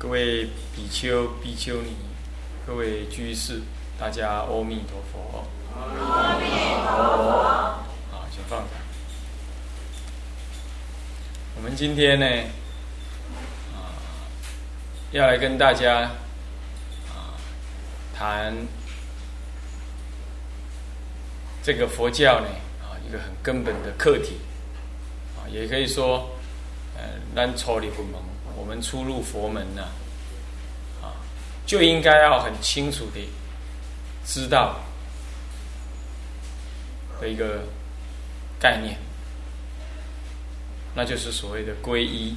各位比丘、比丘尼，各位居士，大家阿弥陀佛。阿弥陀佛。好，请放下。我们今天呢，啊，要来跟大家啊谈这个佛教呢啊一个很根本的课题啊，也可以说，呃，咱初入佛门，我们初入佛门呢，啊，就应该要很清楚的知道的一个概念。那就是所谓的皈依。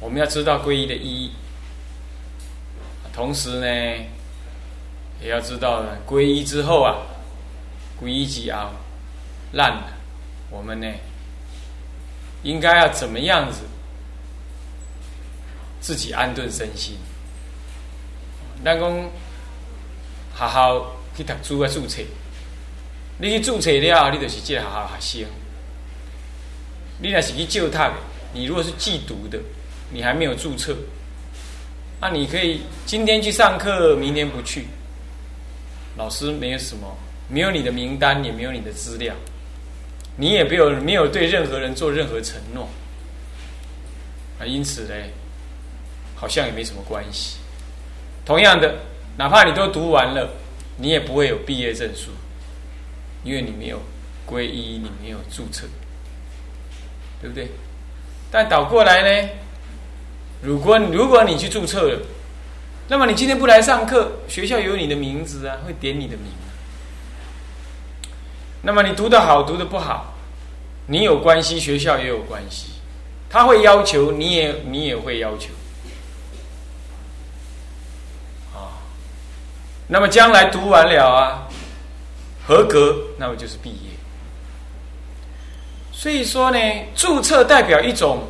我们要知道皈依的意义，同时呢，也要知道呢，皈依之后啊，皈依几啊烂了，我们呢，应该要怎么样子自己安顿身心？咱讲好好去读书啊，注册，你去注册了，你就是这学校学生。你那是去救他，你如果是寄读的，你还没有注册，那你可以今天去上课，明天不去。老师没有什么，没有你的名单，也没有你的资料，你也没有没有对任何人做任何承诺，啊，因此呢，好像也没什么关系。同样的，哪怕你都读完了，你也不会有毕业证书，因为你没有皈依，你没有注册。对不对？但倒过来呢？如果如果你去注册了，那么你今天不来上课，学校有你的名字啊，会点你的名。那么你读的好，读的不好，你有关系，学校也有关系，他会要求，你也你也会要求。那么将来读完了啊，合格，那么就是毕业。所以说呢，注册代表一种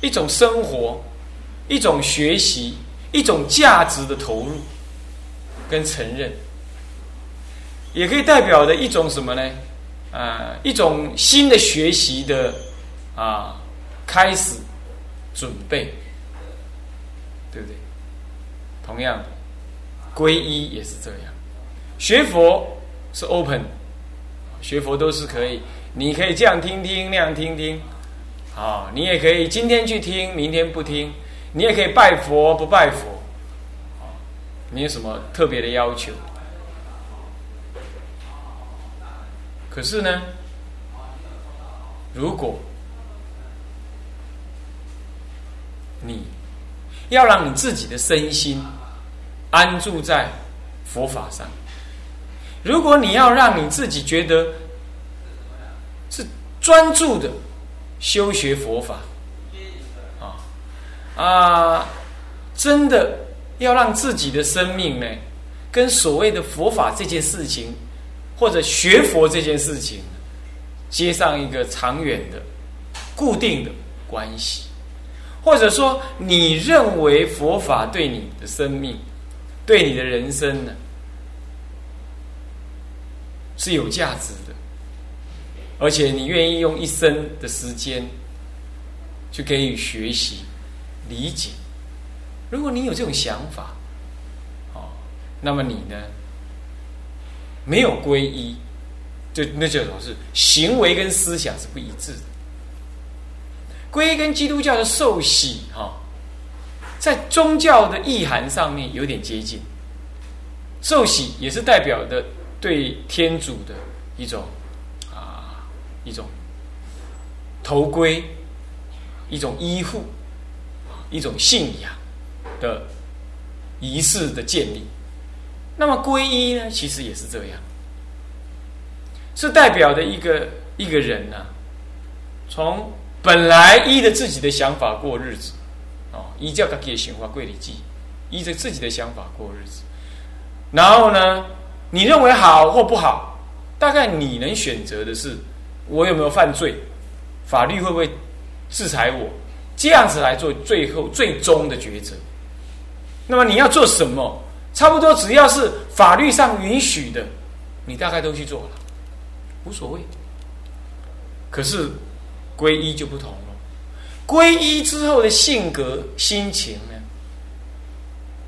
一种生活，一种学习，一种价值的投入跟承认，也可以代表的一种什么呢？啊，一种新的学习的啊开始准备，对不对？同样的，皈依也是这样，学佛是 open，学佛都是可以。你可以这样听听，那样听听，啊，你也可以今天去听，明天不听，你也可以拜佛不拜佛，啊，没有什么特别的要求。可是呢，如果你要让你自己的身心安住在佛法上，如果你要让你自己觉得是。专注的修学佛法，啊啊，真的要让自己的生命呢，跟所谓的佛法这件事情，或者学佛这件事情，接上一个长远的、固定的关系，或者说，你认为佛法对你的生命、对你的人生呢，是有价值的。而且你愿意用一生的时间去给予学习、理解。如果你有这种想法，哦，那么你呢，没有皈依，就那就表示行为跟思想是不一致的。皈依跟基督教的受洗，哈，在宗教的意涵上面有点接近。受洗也是代表的对天主的一种啊。一种头盔，一种依附，一种信仰的仪式的建立。那么皈依呢，其实也是这样，是代表的一个一个人呢，从本来依着自己的想法过日子，哦，依照他给显化贵礼记，依着自己的想法过日子。然后呢，你认为好或不好，大概你能选择的是。我有没有犯罪？法律会不会制裁我？这样子来做最后最终的抉择。那么你要做什么？差不多只要是法律上允许的，你大概都去做了，无所谓。可是皈依就不同，皈依之后的性格心情呢，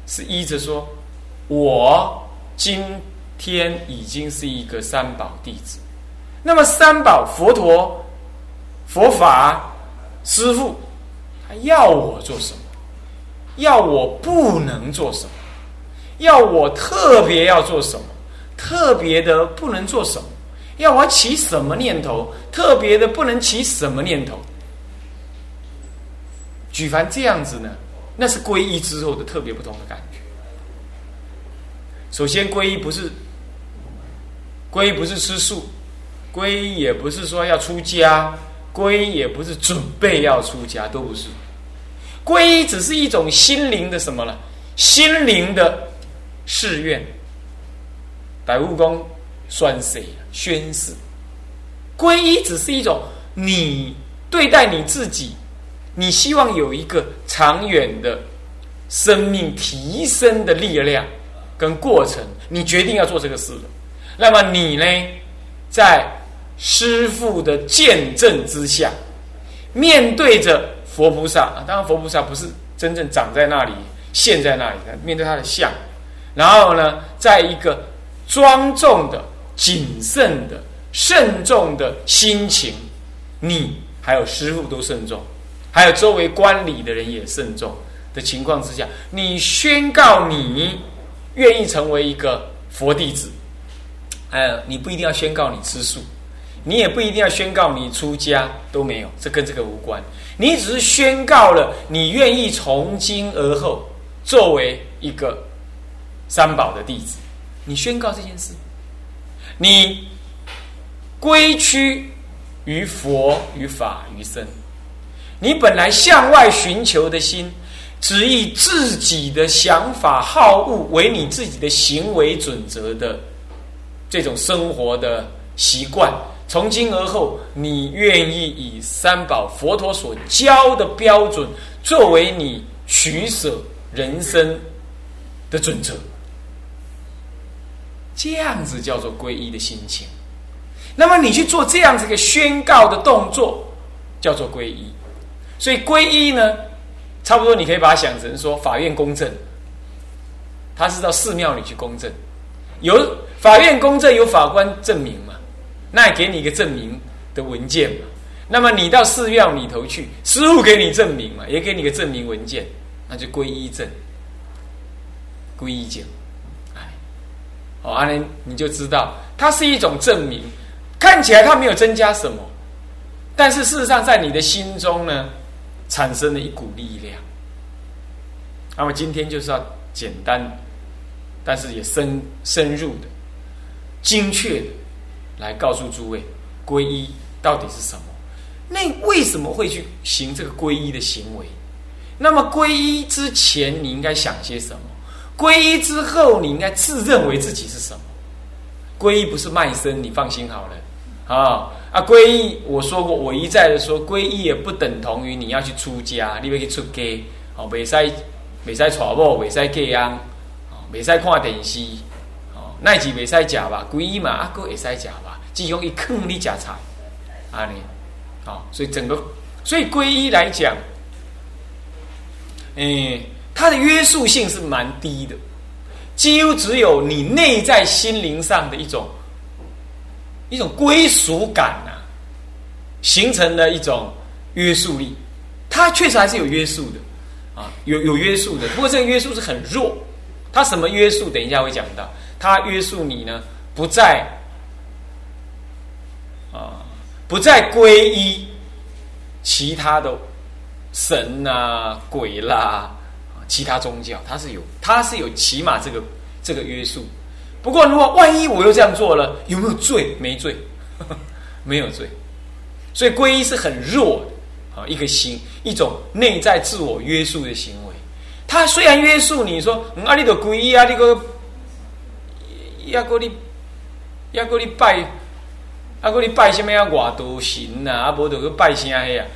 是依着说，我今天已经是一个三宝弟子。那么三宝佛陀、佛法、师父，他要我做什么？要我不能做什么？要我特别要做什么？特别的不能做什么？要我起什么念头？特别的不能起什么念头？举凡这样子呢，那是皈依之后的特别不同的感觉。首先，皈依不是皈依不是吃素，皈依也不是说要出家，皈依也不是准备要出家，都不是。皈依只是一种心灵的什么呢？心灵的誓愿。百悟公宣誓，宣誓。皈依只是一种你对待你自己。你希望有一个长远的生命提升的力量跟过程，你决定要做这个事了。那么你呢，在师父的见证之下，面对着佛菩萨啊，当然佛菩萨不是真正长在那里、现在那里，面对他的像，然后呢，在一个庄重的、谨慎的、慎重的心情，你还有师父都慎重。还有周围观礼的人也慎重的情况之下，你宣告你愿意成为一个佛弟子，哎，你不一定要宣告你吃素，你也不一定要宣告你出家，都没有，这跟这个无关。你只是宣告了你愿意从今而后作为一个三宝的弟子，你宣告这件事，你归趋于佛、于法、于僧。你本来向外寻求的心，只以自己的想法好恶为你自己的行为准则的这种生活的习惯，从今而后，你愿意以三宝佛陀所教的标准作为你取舍人生的准则，这样子叫做皈依的心情。那么你去做这样子一个宣告的动作，叫做皈依。所以皈依呢，差不多你可以把它想成说法院公证，他是到寺庙里去公证，有法院公证有法官证明嘛，那给你一个证明的文件嘛。那么你到寺庙里头去，师傅给你证明嘛，也给你个证明文件，那就皈依证，皈依证，哎，哦，阿莲你就知道，它是一种证明，看起来它没有增加什么，但是事实上在你的心中呢。产生了一股力量。那么今天就是要简单，但是也深深入的、精确的来告诉诸位，皈依到底是什么？那为什么会去行这个皈依的行为？那么皈依之前你应该想些什么？皈依之后你应该自认为自己是什么？皈依不是卖身，你放心好了啊。啊，皈依我说过，我一再的说，皈依也不等同于你要去出家，你要去出家，哦，未使未使娶某，未使嫁人，哦，未使看电视，哦，乃至未使食吧，皈依嘛，啊，哥会使食吧，只用一坑你食菜，啊尼，哦，所以整个，所以皈依来讲，诶，它的约束性是蛮低的，几乎只有你内在心灵上的一种。一种归属感呐，形成了一种约束力，它确实还是有约束的啊，有有约束的。不过这个约束是很弱，它什么约束？等一下会讲到，它约束你呢，不再啊，不再皈依其他的神啊、鬼啦、其他宗教，它是有，它是有起码这个这个约束。不过，如果万一我又这样做了，有没有罪？没罪，没有罪。所以皈依是很弱的啊，一个心，一种内在自我约束的行为。他虽然约束你说，啊，你都皈依啊，你个，要过你，要过你拜，啊，过你拜什么啊？外道神呐，啊，无就去拜啥个啊？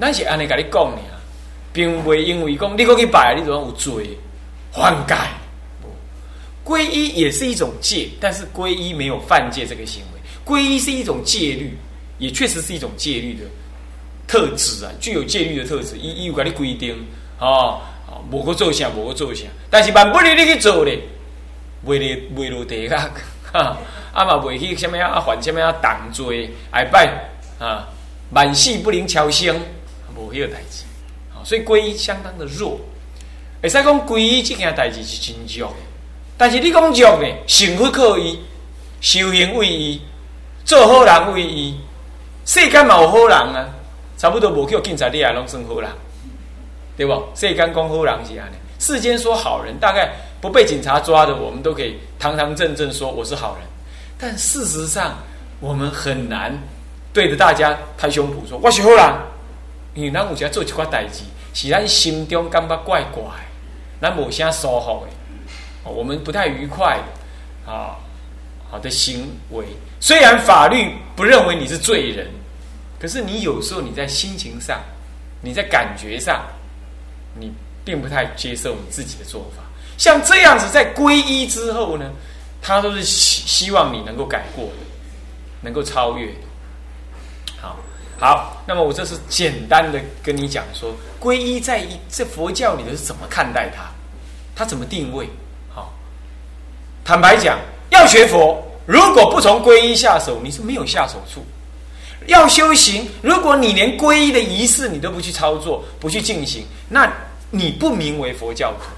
咱是安尼甲你讲呢，并未因为讲你过去拜，你就有罪，犯戒。皈依也是一种戒，但是皈依没有犯戒这个行为。皈依是一种戒律，也确实是一种戒律的特质啊，具有戒律的特质，伊伊有甲你规定，哦，无个做啥，无个做啥，但是万不能你去做咧，袂咧袂落地啊，哈，啊嘛袂去什么啊犯什么啊党罪，挨拜啊，万事不能超生，无迄个代志，所以皈依相当的弱。会使讲皈依这件代志是真弱，但是你讲弱呢，幸福靠伊，修行为伊，做好人为伊，世间嘛有好人啊，差不多无叫警察你也拢算好人，对不？世间讲好人是安尼，世间说好人，大概不被警察抓的，我们都可以堂堂正正说我是好人。但事实上，我们很难对着大家拍胸脯说我是好人，因为咱有时做一寡代志，是咱心中感觉怪怪。咱无啥舒服的，我们不太愉快啊，好的行为。虽然法律不认为你是罪人，可是你有时候你在心情上，你在感觉上，你并不太接受你自己的做法。像这样子，在皈依之后呢，他都是希希望你能够改过的，能够超越。好，好，那么我这是简单的跟你讲说。皈依在一这佛教里头是怎么看待它？它怎么定位？坦白讲，要学佛，如果不从皈依下手，你是没有下手处。要修行，如果你连皈依的仪式你都不去操作、不去进行，那你不名为佛教徒，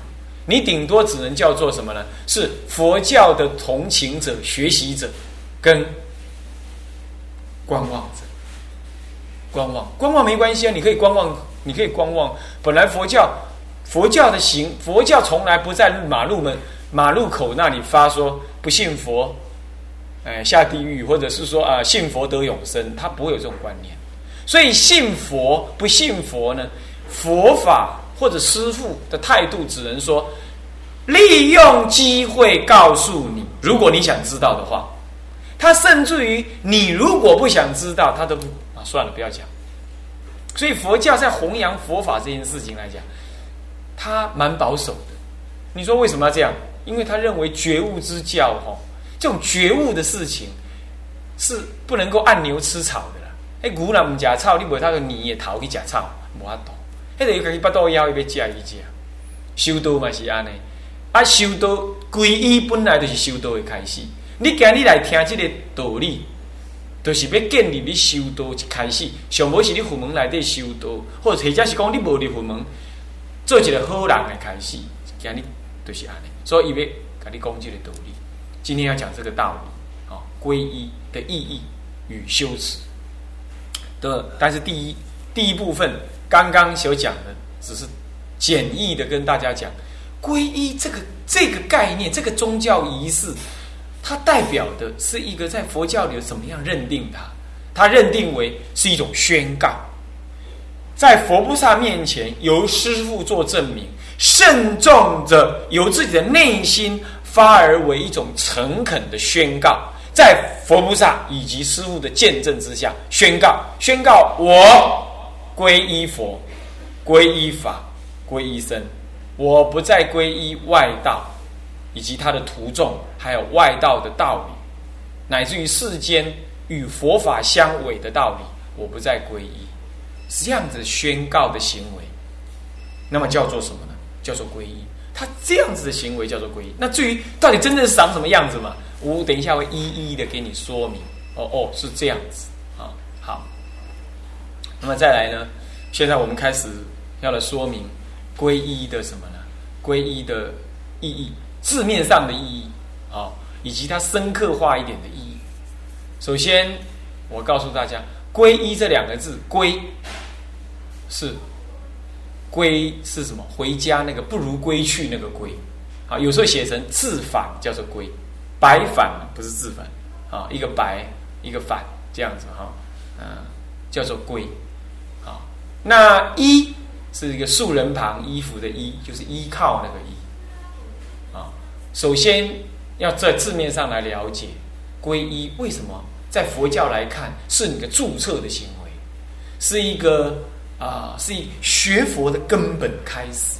你顶多只能叫做什么呢？是佛教的同情者、学习者跟观望者。观望，观望没关系啊，你可以观望。你可以观望。本来佛教，佛教的行，佛教从来不在马路门、马路口那里发说不信佛，哎下地狱，或者是说啊信佛得永生，他不会有这种观念。所以信佛不信佛呢？佛法或者师父的态度只能说利用机会告诉你，如果你想知道的话，他甚至于你如果不想知道，他都不啊算了，不要讲。所以佛教在弘扬佛法这件事情来讲，他蛮保守的。你说为什么要这样？因为他认为觉悟之教，哈，这种觉悟的事情是不能够按牛吃草的啦。哎，牛若毋食草，你为他个年也逃去食草，无法度。迄个要己巴肚枵，伊要食伊食。修道嘛是安尼，啊，修道皈依本来就是修道的开始。你今日来听这个道理。就是要建立你修道一开始，上无是你佛门内底修道，或者或者是讲你无入佛门，做一个好人的开始，今日就是安尼。所以伊要甲你讲这个道理。今天要讲这个道理，啊，皈依的意义与修持的。但是第一第一部分刚刚所讲的，只是简易的跟大家讲，皈依这个这个概念，这个宗教仪式。它代表的是一个在佛教里怎么样认定它？它认定为是一种宣告，在佛菩萨面前由师父做证明，慎重着由自己的内心发而为一种诚恳的宣告，在佛菩萨以及师父的见证之下宣告：宣告我皈依佛，皈依法，皈依僧，我不再皈依外道。以及他的徒众，还有外道的道理，乃至于世间与佛法相违的道理，我不再皈依，是这样子宣告的行为，那么叫做什么？叫做皈依。他这样子的行为叫做皈依。那至于到底真正是长什么样子嘛？我等一下会一一的给你说明。哦哦，是这样子啊。好，那么再来呢？现在我们开始要来说明皈依的什么呢？皈依的意义。字面上的意义啊，以及它深刻化一点的意义。首先，我告诉大家，“皈依”这两个字，“归”是“归”是什么？回家那个不如归去那个“归”啊，有时候写成字反叫做“归”，白反不是字反啊，一个白一个反这样子哈，嗯，叫做“归”啊。那“依”是一个竖人旁，衣服的“衣”，就是依靠那个“依”。首先要在字面上来了解归依为什么在佛教来看是你的注册的行为，是一个啊，是以学佛的根本开始。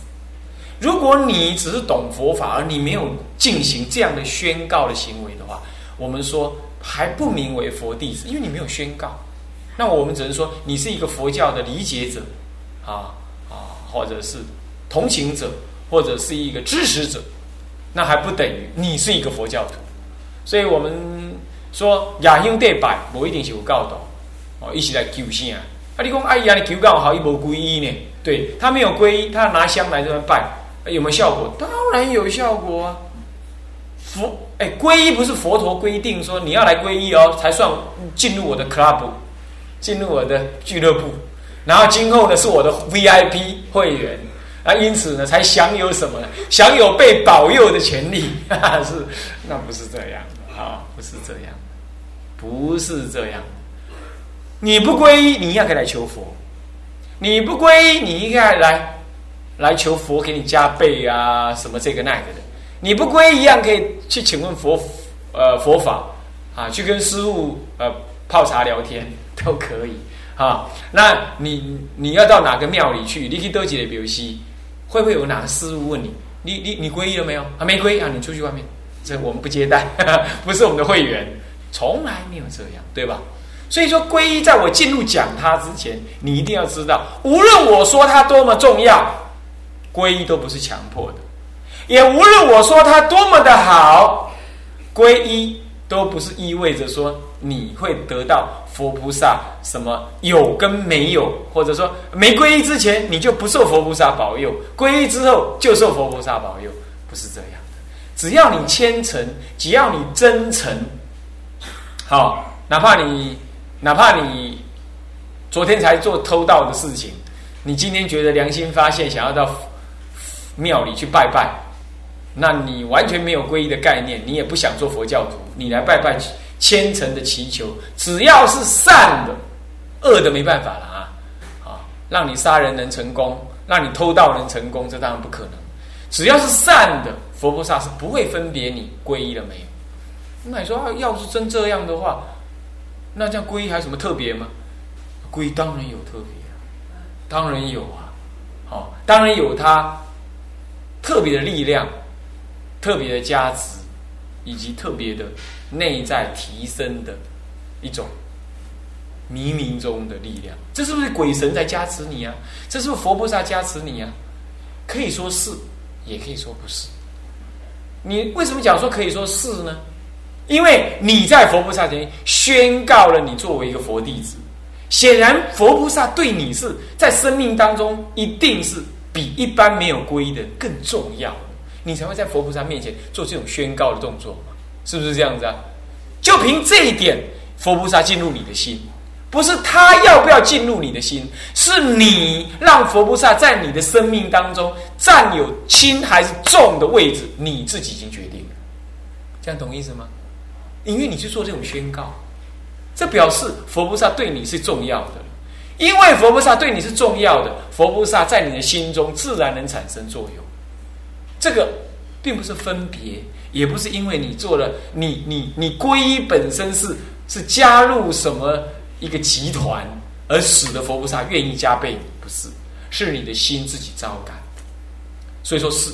如果你只是懂佛法，而你没有进行这样的宣告的行为的话，我们说还不名为佛弟子，因为你没有宣告。那我们只能说你是一个佛教的理解者，啊啊，或者是同情者，或者是一个支持者，那还不等于你是一个佛教徒。所以我们说雅兄对拜，我一定是有教导哦，一起来求仙啊！啊，你讲哎呀，你求告好，一无皈依呢？对他没有皈依，他拿香来这边拜，有没有效果？当然有效果啊！佛哎，皈依不是佛陀规定说你要来皈依哦，才算进入我的 club，进入我的俱乐部，然后今后呢是我的 VIP 会员啊，因此呢才享有什么呢？享有被保佑的权利，是那不是这样啊？不是这样，不是这样。你不皈依，你一样可以来求佛；你不皈依，你应该来来求佛给你加倍啊，什么这个那个的。你不皈依，一样可以去请问佛，呃，佛法啊，去跟师傅呃泡茶聊天都可以啊。那你你要到哪个庙里去？你去多几的表西，会不会有哪个师傅问你？你你你皈依了没有？啊，没皈啊，你出去外面，这我们不接待，不是我们的会员，从来没有这样，对吧？所以说，皈依在我进入讲他之前，你一定要知道，无论我说它多么重要，皈依都不是强迫的。也无论我说他多么的好，皈依都不是意味着说你会得到佛菩萨什么有跟没有，或者说没皈依之前你就不受佛菩萨保佑，皈依之后就受佛菩萨保佑，不是这样。只要你虔诚，只要你真诚，好，哪怕你哪怕你昨天才做偷盗的事情，你今天觉得良心发现，想要到庙里去拜拜。那你完全没有皈依的概念，你也不想做佛教徒，你来拜拜虔诚的祈求，只要是善的，恶的没办法了啊！啊，让你杀人能成功，让你偷盗能成功，这当然不可能。只要是善的，佛菩萨是不会分别你皈依了没有。那你说要是真这样的话，那这样皈依还有什么特别吗？皈依当然有特别，当然有啊！好，当然有它特别的力量。特别的加持，以及特别的内在提升的一种冥冥中的力量，这是不是鬼神在加持你啊？这是不是佛菩萨加持你啊？可以说是，也可以说不是。你为什么讲说可以说是呢？因为你在佛菩萨前宣告了你作为一个佛弟子，显然佛菩萨对你是在生命当中一定是比一般没有皈依的更重要。你才会在佛菩萨面前做这种宣告的动作嘛？是不是这样子啊？就凭这一点，佛菩萨进入你的心，不是他要不要进入你的心，是你让佛菩萨在你的生命当中占有轻还是重的位置，你自己已经决定了。这样懂意思吗？因为你去做这种宣告，这表示佛菩萨对你是重要的。因为佛菩萨对你是重要的，佛菩萨在你的心中自然能产生作用。这个并不是分别，也不是因为你做了，你你你皈依本身是是加入什么一个集团，而使得佛菩萨愿意加倍，不是，是你的心自己招感。所以说是，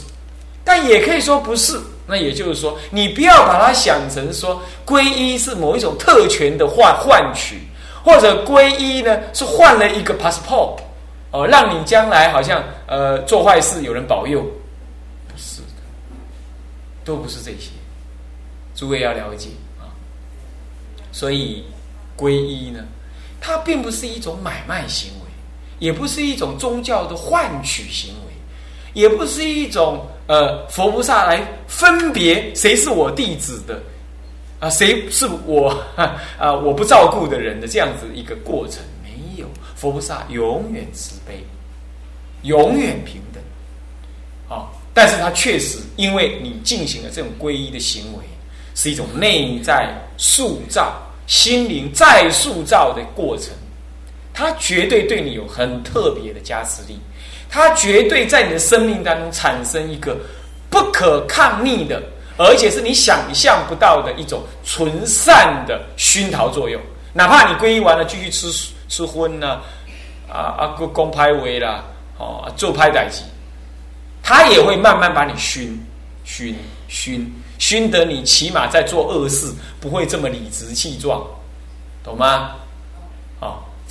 但也可以说不是。那也就是说，你不要把它想成说皈依是某一种特权的换换取，或者皈依呢是换了一个 passport 哦，让你将来好像呃做坏事有人保佑。不是的都不是这些，诸位要了解啊。所以皈依呢，它并不是一种买卖行为，也不是一种宗教的换取行为，也不是一种呃佛菩萨来分别谁是我弟子的啊，谁是我 啊我不照顾的人的这样子一个过程。没有，佛菩萨永远慈悲，永远平等。啊。但是它确实，因为你进行了这种皈依的行为，是一种内在塑造、心灵再塑造的过程，它绝对对你有很特别的加持力，它绝对在你的生命当中产生一个不可抗逆的，而且是你想象不到的一种纯善的熏陶作用。哪怕你皈依完了，继续吃吃荤呢，啊啊，公公拍围啦，哦，做拍歹机。他也会慢慢把你熏、熏、熏、熏得你起码在做恶事不会这么理直气壮，懂吗？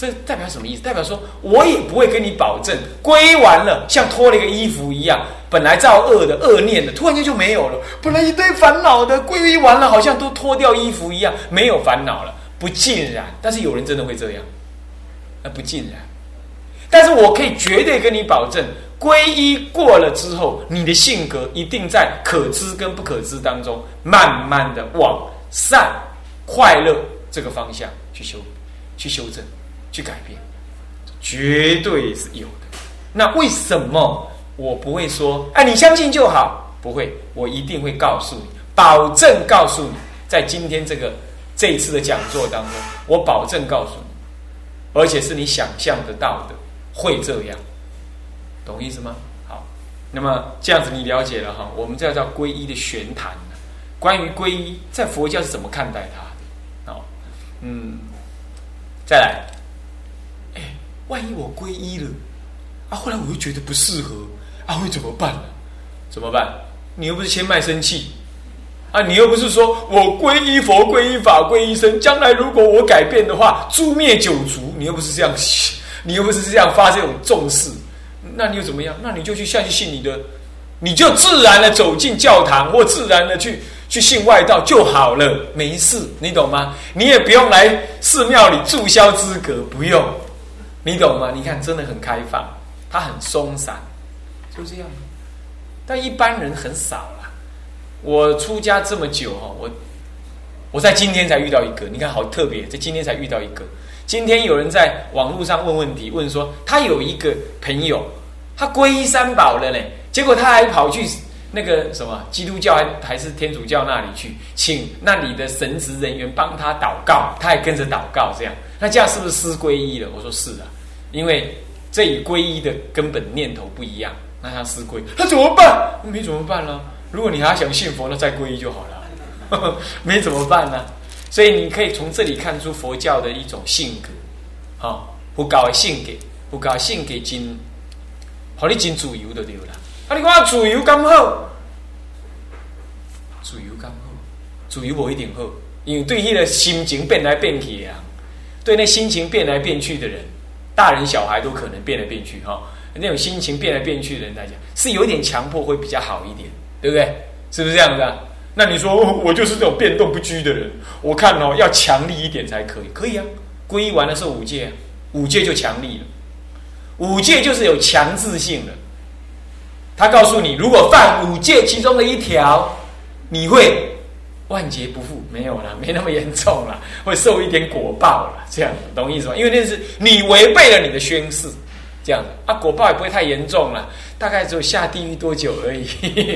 这代表什么意思？代表说我也不会跟你保证，皈依完了像脱了一个衣服一样，本来造恶的恶念的，突然间就没有了。本来一堆烦恼的，皈依完了好像都脱掉衣服一样，没有烦恼了，不尽然。但是有人真的会这样，那不尽然。但是我可以绝对跟你保证，皈依过了之后，你的性格一定在可知跟不可知当中，慢慢的往善、快乐这个方向去修、去修正。去改变，绝对是有的。那为什么我不会说？哎，你相信就好，不会，我一定会告诉你，保证告诉你，在今天这个这一次的讲座当中，我保证告诉你，而且是你想象得到的，会这样，懂意思吗？好，那么这样子你了解了哈，我们这叫皈依的玄谈，关于皈依，在佛教是怎么看待它的？好，嗯，再来。万一我皈依了啊，后来我又觉得不适合啊，会怎么办呢？怎么办？你又不是先卖身契啊，你又不是说我皈依佛、皈依法、皈依僧，将来如果我改变的话，诛灭九族，你又不是这样，你又不是这样发这种重视，那你又怎么样？那你就去下去信你的，你就自然的走进教堂，或自然的去去信外道就好了，没事，你懂吗？你也不用来寺庙里注销资格，不用。你懂吗？你看，真的很开放，他很松散，就这样。但一般人很少了。我出家这么久哈，我我在今天才遇到一个，你看好特别，在今天才遇到一个。今天有人在网络上问问题，问说他有一个朋友，他皈依三宝了呢，结果他还跑去那个什么基督教还还是天主教那里去，请那里的神职人员帮他祷告，他还跟着祷告，这样，那这样是不是失皈依了？我说是啊。因为这与皈依的根本念头不一样，那他失皈，他怎么办？没怎么办呢？如果你还想信佛，那再皈依就好了。没怎么办呢？所以你可以从这里看出佛教的一种性格，好，不搞性格，不搞性格，真，好你真自由的对啦。啊，你讲自由刚好，自由刚好，自由不一定好，因为对那个心情变来变去啊，对那心情变来变去的人。大人小孩都可能变来变去哈，那种心情变来变去的人来讲，是有点强迫会比较好一点，对不对？是不是这样子啊？那你说我就是这种变动不居的人，我看哦要强力一点才可以，可以啊。皈依完了是五戒，五戒就强力了，五戒就是有强制性的。他告诉你，如果犯五戒其中的一条，你会。万劫不复，没有了，没那么严重了，会受一点果报了，这样懂意思吗？因为那是你违背了你的宣誓，这样啊，果报也不会太严重了，大概只有下地狱多久而已，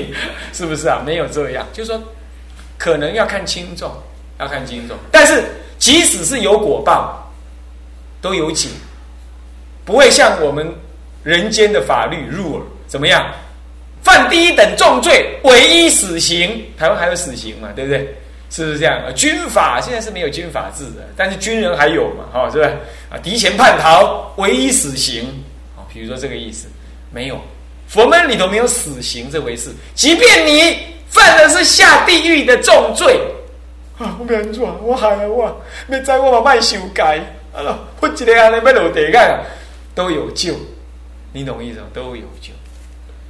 是不是啊？没有这样，就是说可能要看轻重，要看轻重，但是即使是有果报，都有解，不会像我们人间的法律入耳怎么样？犯第一等重罪，唯一死刑。台湾还有死刑嘛？对不对？是不是这样？军法现在是没有军法制的，但是军人还有嘛？哈，是不是？啊，敌前叛逃，唯一死刑。啊，比如说这个意思，没有佛门里头没有死刑这回事。即便你犯的是下地狱的重罪，啊，我没错，我害了我，没在我嘛卖修改，啊，我一个安尼要落地盖，都有救。你懂意思吗？都有救。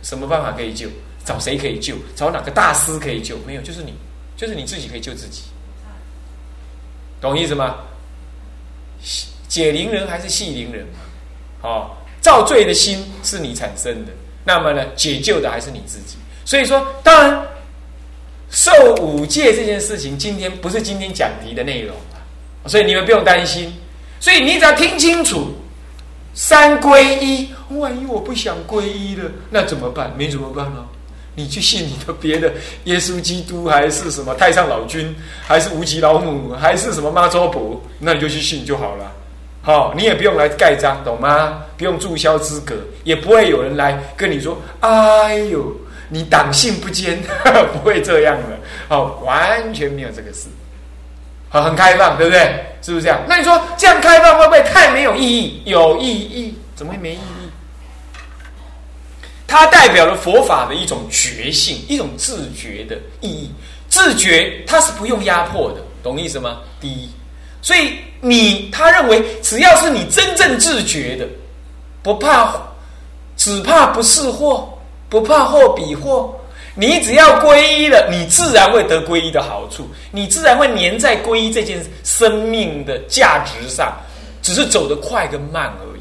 什么办法可以救？找谁可以救？找哪个大师可以救？没有，就是你，就是你自己可以救自己，懂意思吗？解铃人还是系铃人嘛？哦，造罪的心是你产生的，那么呢，解救的还是你自己。所以说，当然受五戒这件事情，今天不是今天讲题的内容所以你们不用担心。所以你只要听清楚。三归一，万一我不想皈依了，那怎么办？没怎么办呢？你去信你的别的耶稣基督，还是什么太上老君，还是无极老母，还是什么妈祖婆，那你就去信就好了。好，你也不用来盖章，懂吗？不用注销资格，也不会有人来跟你说：“哎呦，你党性不坚。”不会这样的，哦，完全没有这个事。好，很开放，对不对？是不是这样？那你说这样开放会不会太没有意义？有意义，怎么会没意义？它代表了佛法的一种觉性，一种自觉的意义。自觉它是不用压迫的，懂意思吗？第一，所以你他认为只要是你真正自觉的，不怕，只怕不是祸，不怕祸比祸。你只要皈依了，你自然会得皈依的好处，你自然会粘在皈依这件生命的价值上，只是走得快跟慢而已。